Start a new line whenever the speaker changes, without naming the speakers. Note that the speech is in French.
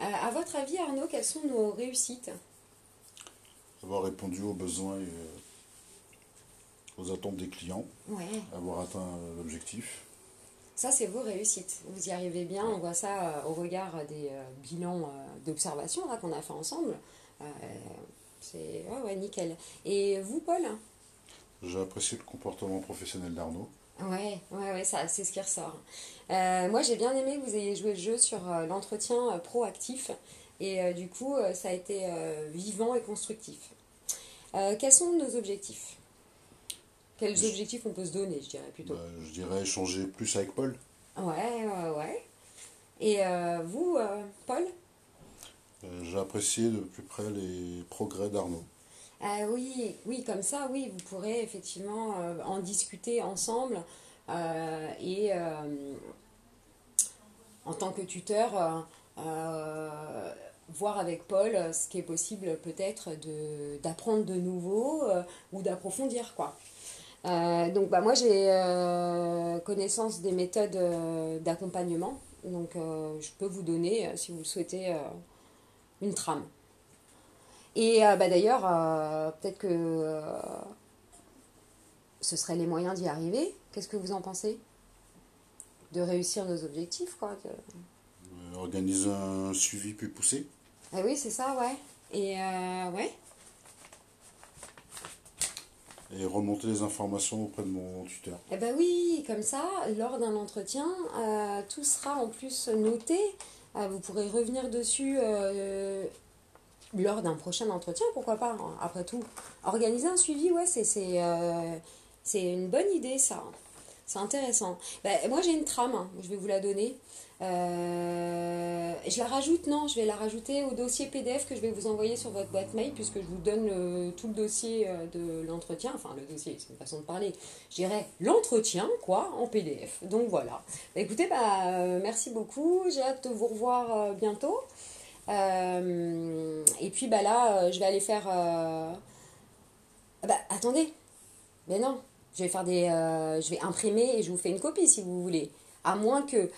à votre avis, Arnaud, quelles sont nos réussites
Avoir répondu aux besoins et aux attentes des clients.
Ouais.
Avoir atteint l'objectif.
Ça, c'est vos réussites. Vous y arrivez bien. On voit ça au regard des bilans d'observation qu'on a fait ensemble. c'est ouais, ouais, nickel. Et vous, Paul?
J'ai apprécié le comportement professionnel d'Arnaud.
Ouais, ouais, ouais, ça, c'est ce qui ressort. Euh, moi, j'ai bien aimé que vous ayez joué le jeu sur euh, l'entretien euh, proactif. Et du coup, ça a été vivant et constructif. quels sont nos objectifs? Quels objectifs on peut se donner, je dirais plutôt?
Bah, Je dirais échanger plus avec Paul.
Ouais, ouais, ouais. Et vous, Paul?
J'ai apprécié de plus près les progrès d'Arnaud.
Ah oui, oui, comme ça, oui, vous pourrez effectivement en discuter ensemble et en tant que tuteur, euh, euh, voir avec Paul ce qui est possible peut-être d'apprendre de, nouveau euh, ou d'approfondir. quoi. donc bah, moi j'ai connaissance des méthodes d'accompagnement, donc je peux vous donner, si vous le souhaitez, une trame. Et bah, d'ailleurs, peut-être que ce serait les moyens d'y arriver. Qu'est-ce que vous en pensez? De réussir nos objectifs, quoi.
Euh, organiser un suivi plus poussé.
Ah oui, c'est ça, ouais. Et euh, ouais.
Et remonter les informations auprès de mon tuteur.
Eh ben oui, comme ça, lors d'un entretien, euh, tout sera en plus noté. vous pourrez revenir dessus lors d'un prochain entretien, pourquoi pas, hein, après tout. Organiser un suivi, ouais, c'est, c'est une bonne idée, ça. C'est intéressant. Ben, moi, j'ai une trame, hein, je vais vous la donner. Euh, je la rajoute, non, je vais la rajouter au dossier PDF que je vais vous envoyer sur votre boîte mail, puisque je vous donne tout le dossier euh, de l'entretien. Enfin, le dossier, c'est une façon de parler. Je dirais l'entretien, quoi, en PDF. Donc voilà. Ben, écoutez, bah, euh, merci beaucoup. J'ai hâte de vous revoir bientôt. Et puis, bah, là, je vais aller faire. Bah, attendez. Mais non, je vais faire des, euh, je vais imprimer et je vous fais une copie si vous voulez. À moins que,